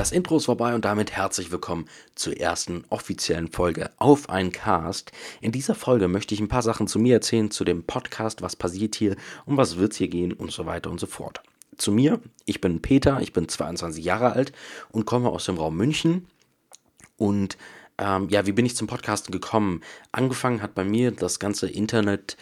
Das Intro ist vorbei und damit herzlich willkommen zur ersten offiziellen Folge auf ein Cast. In dieser Folge möchte ich ein paar Sachen zu mir erzählen, zu dem Podcast, was passiert hier, um was wird es hier gehen und so weiter und so fort. Zu mir, ich bin Peter, ich bin 22 Jahre alt und komme aus dem Raum München. Und ähm, ja, wie bin ich zum Podcasten gekommen? Angefangen hat bei mir das ganze Internet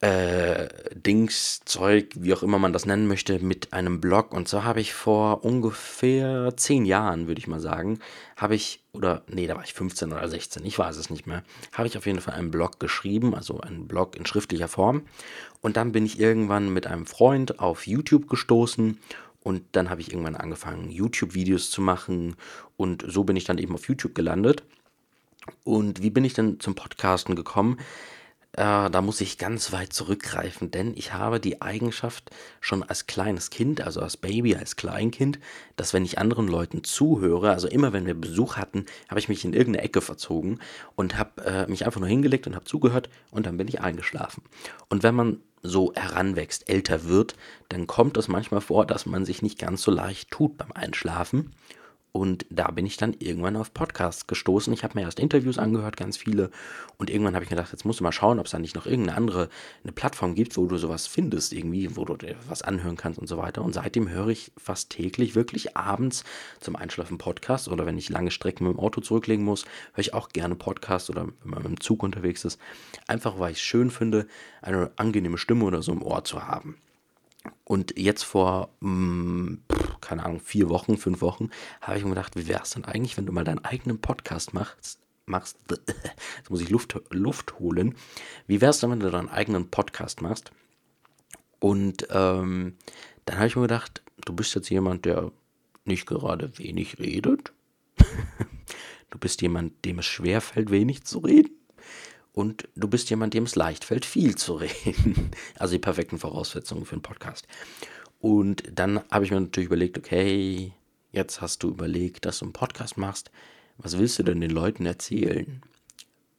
äh, Dings, Zeug, wie auch immer man das nennen möchte, mit einem Blog. Und so habe ich vor ungefähr zehn Jahren, würde ich mal sagen, habe ich, oder nee, da war ich 15 oder 16, ich weiß es nicht mehr, habe ich auf jeden Fall einen Blog geschrieben, also einen Blog in schriftlicher Form. Und dann bin ich irgendwann mit einem Freund auf YouTube gestoßen und dann habe ich irgendwann angefangen, YouTube-Videos zu machen. Und so bin ich dann eben auf YouTube gelandet. Und wie bin ich denn zum Podcasten gekommen? Äh, da muss ich ganz weit zurückgreifen, denn ich habe die Eigenschaft schon als kleines Kind, also als Baby, als Kleinkind, dass wenn ich anderen Leuten zuhöre, also immer wenn wir Besuch hatten, habe ich mich in irgendeine Ecke verzogen und habe äh, mich einfach nur hingelegt und habe zugehört und dann bin ich eingeschlafen. Und wenn man so heranwächst, älter wird, dann kommt es manchmal vor, dass man sich nicht ganz so leicht tut beim Einschlafen. Und da bin ich dann irgendwann auf Podcasts gestoßen. Ich habe mir erst Interviews angehört, ganz viele. Und irgendwann habe ich gedacht, jetzt musst du mal schauen, ob es da nicht noch irgendeine andere eine Plattform gibt, wo du sowas findest, irgendwie, wo du dir was anhören kannst und so weiter. Und seitdem höre ich fast täglich, wirklich abends zum Einschlafen Podcasts oder wenn ich lange Strecken mit dem Auto zurücklegen muss, höre ich auch gerne Podcasts oder wenn man mit dem Zug unterwegs ist. Einfach weil ich es schön finde, eine angenehme Stimme oder so im Ohr zu haben. Und jetzt vor, mm, keine Ahnung, vier Wochen, fünf Wochen, habe ich mir gedacht, wie wäre es denn eigentlich, wenn du mal deinen eigenen Podcast machst? machst jetzt muss ich Luft, Luft holen. Wie wäre es denn, wenn du deinen eigenen Podcast machst? Und ähm, dann habe ich mir gedacht, du bist jetzt jemand, der nicht gerade wenig redet. du bist jemand, dem es schwerfällt, wenig zu reden und du bist jemand, dem es leicht fällt, viel zu reden. Also die perfekten Voraussetzungen für einen Podcast. Und dann habe ich mir natürlich überlegt, okay, jetzt hast du überlegt, dass du einen Podcast machst. Was willst du denn den Leuten erzählen?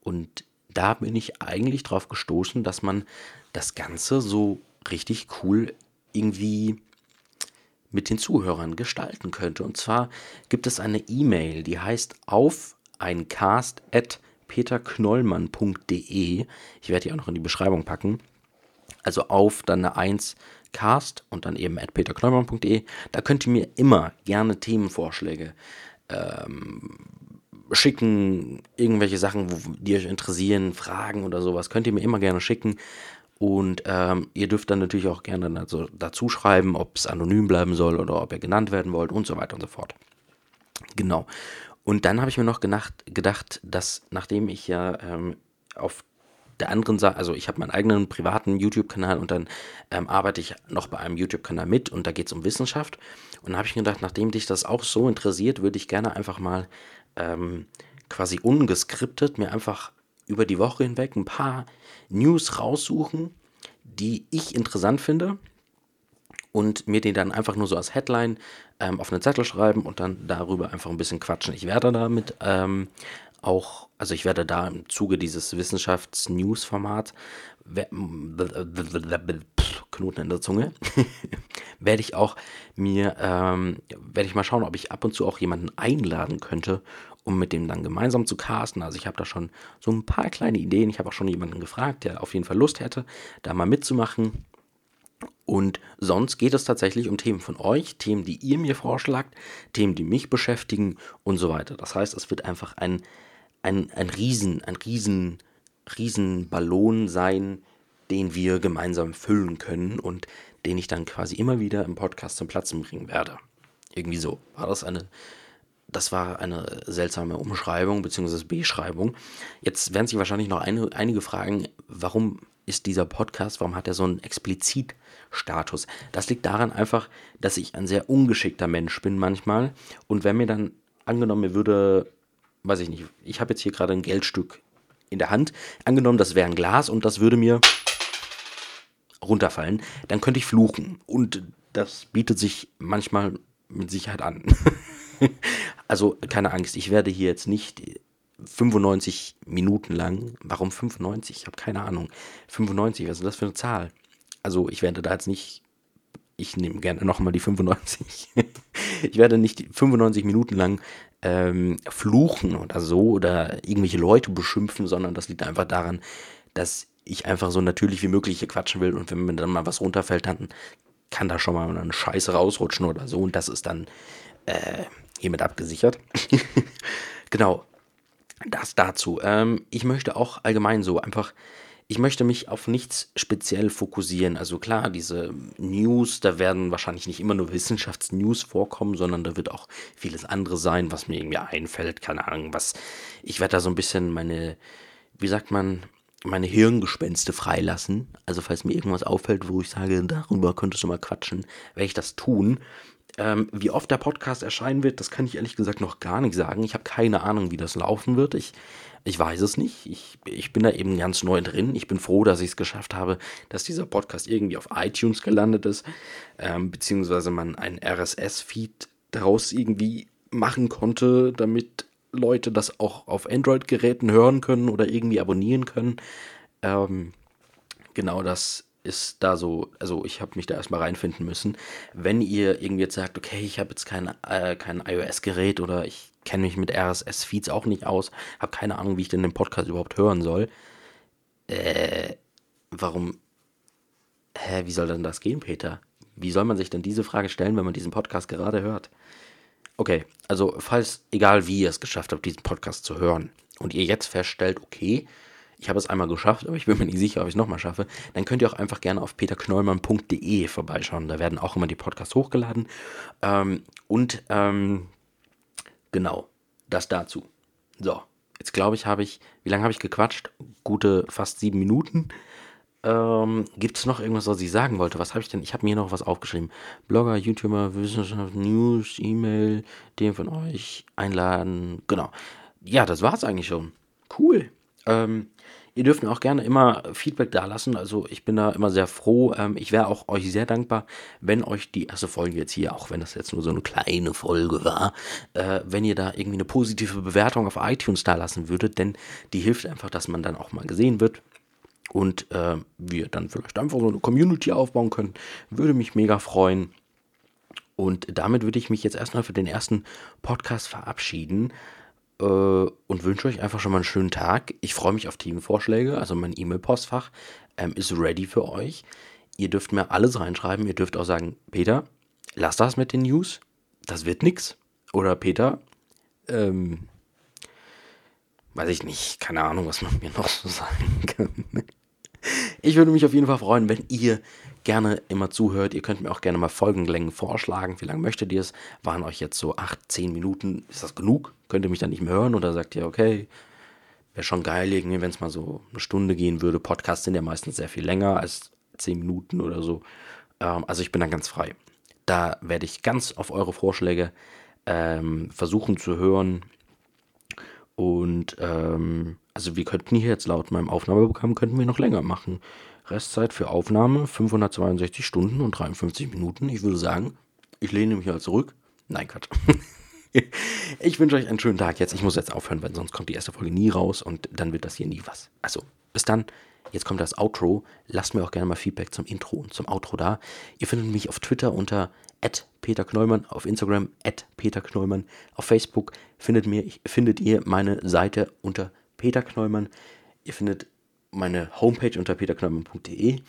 Und da bin ich eigentlich drauf gestoßen, dass man das Ganze so richtig cool irgendwie mit den Zuhörern gestalten könnte. Und zwar gibt es eine E-Mail, die heißt auf ein Cast at peterknollmann.de. Ich werde die auch noch in die Beschreibung packen. Also auf dann eine 1 cast und dann eben at peterknollmann.de. Da könnt ihr mir immer gerne Themenvorschläge ähm, schicken, irgendwelche Sachen, wo, die euch interessieren, Fragen oder sowas, könnt ihr mir immer gerne schicken. Und ähm, ihr dürft dann natürlich auch gerne also dazu schreiben, ob es anonym bleiben soll oder ob ihr genannt werden wollt und so weiter und so fort. Genau. Und dann habe ich mir noch gedacht, gedacht, dass nachdem ich ja ähm, auf der anderen Seite, also ich habe meinen eigenen privaten YouTube-Kanal und dann ähm, arbeite ich noch bei einem YouTube-Kanal mit und da geht es um Wissenschaft. Und da habe ich mir gedacht, nachdem dich das auch so interessiert, würde ich gerne einfach mal ähm, quasi ungeskriptet mir einfach über die Woche hinweg ein paar News raussuchen, die ich interessant finde und mir die dann einfach nur so als Headline ähm, auf einen Zettel schreiben und dann darüber einfach ein bisschen quatschen. Ich werde damit ähm, auch, also ich werde da im Zuge dieses Wissenschafts-News-Formats, Knoten in der Zunge, werde ich auch mir, ähm, werde ich mal schauen, ob ich ab und zu auch jemanden einladen könnte, um mit dem dann gemeinsam zu casten. Also ich habe da schon so ein paar kleine Ideen. Ich habe auch schon jemanden gefragt, der auf jeden Fall Lust hätte, da mal mitzumachen. Und sonst geht es tatsächlich um Themen von euch, Themen, die ihr mir vorschlagt, Themen, die mich beschäftigen und so weiter. Das heißt, es wird einfach ein, ein, ein Riesen, ein Riesen, Riesenballon sein, den wir gemeinsam füllen können und den ich dann quasi immer wieder im Podcast zum Platzen bringen werde. Irgendwie so. War das eine, das war eine seltsame Umschreibung bzw. Beschreibung. Jetzt werden sich wahrscheinlich noch eine, einige fragen, warum ist dieser Podcast, warum hat er so einen Explizit-Status? Das liegt daran einfach, dass ich ein sehr ungeschickter Mensch bin manchmal. Und wenn mir dann angenommen, mir würde, weiß ich nicht, ich habe jetzt hier gerade ein Geldstück in der Hand, angenommen, das wäre ein Glas und das würde mir runterfallen, dann könnte ich fluchen. Und das bietet sich manchmal mit Sicherheit an. also keine Angst, ich werde hier jetzt nicht 95 Minuten lang. Warum 95? Ich habe keine Ahnung. 95, was ist das für eine Zahl? Also ich werde da jetzt nicht, ich nehme gerne nochmal die 95. ich werde nicht 95 Minuten lang ähm, fluchen oder so oder irgendwelche Leute beschimpfen, sondern das liegt einfach daran, dass ich einfach so natürlich wie möglich hier quatschen will und wenn mir dann mal was runterfällt, dann kann da schon mal eine Scheiße rausrutschen oder so und das ist dann äh, hiermit abgesichert. genau, das dazu. Ähm, ich möchte auch allgemein so einfach ich möchte mich auf nichts speziell fokussieren. Also klar, diese News, da werden wahrscheinlich nicht immer nur Wissenschaftsnews vorkommen, sondern da wird auch vieles andere sein, was mir irgendwie einfällt. Keine Ahnung, was. Ich werde da so ein bisschen meine, wie sagt man, meine Hirngespenste freilassen. Also falls mir irgendwas auffällt, wo ich sage, darüber könntest du mal quatschen, werde ich das tun. Ähm, wie oft der Podcast erscheinen wird, das kann ich ehrlich gesagt noch gar nicht sagen. Ich habe keine Ahnung, wie das laufen wird. Ich ich weiß es nicht. Ich, ich bin da eben ganz neu drin. Ich bin froh, dass ich es geschafft habe, dass dieser Podcast irgendwie auf iTunes gelandet ist, ähm, beziehungsweise man einen RSS-Feed daraus irgendwie machen konnte, damit Leute das auch auf Android-Geräten hören können oder irgendwie abonnieren können. Ähm, genau das ist da so, also ich habe mich da erstmal reinfinden müssen. Wenn ihr irgendwie jetzt sagt, okay, ich habe jetzt kein, äh, kein iOS-Gerät oder ich kenne mich mit RSS-Feeds auch nicht aus, habe keine Ahnung, wie ich denn den Podcast überhaupt hören soll. Äh, warum, hä, wie soll denn das gehen, Peter? Wie soll man sich denn diese Frage stellen, wenn man diesen Podcast gerade hört? Okay, also falls, egal wie ihr es geschafft habt, diesen Podcast zu hören und ihr jetzt feststellt, okay, ich habe es einmal geschafft, aber ich bin mir nicht sicher, ob ich es nochmal schaffe, dann könnt ihr auch einfach gerne auf peterknollmann.de vorbeischauen. Da werden auch immer die Podcasts hochgeladen. Ähm, und ähm, genau, das dazu. So, jetzt glaube ich, habe ich, wie lange habe ich gequatscht? Gute fast sieben Minuten. Ähm, Gibt es noch irgendwas, was ich sagen wollte? Was habe ich denn? Ich habe mir noch was aufgeschrieben. Blogger, YouTuber, Wissenschaft, News, E-Mail, den von euch einladen. Genau. Ja, das war es eigentlich schon. Cool. Ähm, Ihr dürft mir auch gerne immer Feedback dalassen. Also ich bin da immer sehr froh. Ähm, ich wäre auch euch sehr dankbar, wenn euch die erste Folge jetzt hier, auch wenn das jetzt nur so eine kleine Folge war, äh, wenn ihr da irgendwie eine positive Bewertung auf iTunes dalassen würdet, denn die hilft einfach, dass man dann auch mal gesehen wird und äh, wir dann vielleicht einfach so eine Community aufbauen können. Würde mich mega freuen. Und damit würde ich mich jetzt erstmal für den ersten Podcast verabschieden äh, und wünsche euch einfach schon mal einen schönen Tag. Ich freue mich auf Themenvorschläge, also mein E-Mail-Postfach ähm, ist ready für euch. Ihr dürft mir alles reinschreiben. Ihr dürft auch sagen, Peter, lass das mit den News. Das wird nix. Oder Peter, ähm, weiß ich nicht, keine Ahnung, was man mir noch so sagen kann. Ich würde mich auf jeden Fall freuen, wenn ihr gerne immer zuhört. Ihr könnt mir auch gerne mal Folgenlängen vorschlagen. Wie lange möchtet ihr es? Waren euch jetzt so 8, 10 Minuten? Ist das genug? Könnt ihr mich dann nicht mehr hören? Oder sagt ihr, okay, wäre schon geil, wenn es mal so eine Stunde gehen würde. Podcasts sind ja meistens sehr viel länger als 10 Minuten oder so. Ähm, also ich bin dann ganz frei. Da werde ich ganz auf eure Vorschläge ähm, versuchen zu hören. Und ähm, also wir könnten hier jetzt laut meinem Aufnahmeprogramm könnten wir noch länger machen. Restzeit für Aufnahme 562 Stunden und 53 Minuten. Ich würde sagen, ich lehne mich mal zurück. Nein, Quatsch. ich wünsche euch einen schönen Tag jetzt. Ich muss jetzt aufhören, weil sonst kommt die erste Folge nie raus und dann wird das hier nie was. Also, bis dann. Jetzt kommt das Outro. Lasst mir auch gerne mal Feedback zum Intro und zum Outro da. Ihr findet mich auf Twitter unter Peter Knollmann, auf Instagram Peter Knollmann, auf Facebook findet, mir, findet ihr meine Seite unter Peter Knollmann. Ihr findet meine Homepage unter peterknöllmann.de.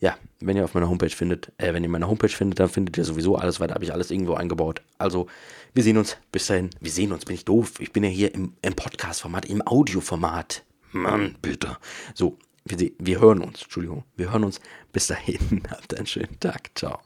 Ja, wenn ihr auf meiner Homepage findet, äh, wenn ihr meine Homepage findet, dann findet ihr sowieso alles, weil da habe ich alles irgendwo eingebaut. Also, wir sehen uns. Bis dahin. Wir sehen uns. Bin ich doof? Ich bin ja hier im, im Podcast-Format, im Audio-Format. Mann, bitte. So, wir, wir hören uns. Entschuldigung. Wir hören uns. Bis dahin. Habt einen schönen Tag. Ciao.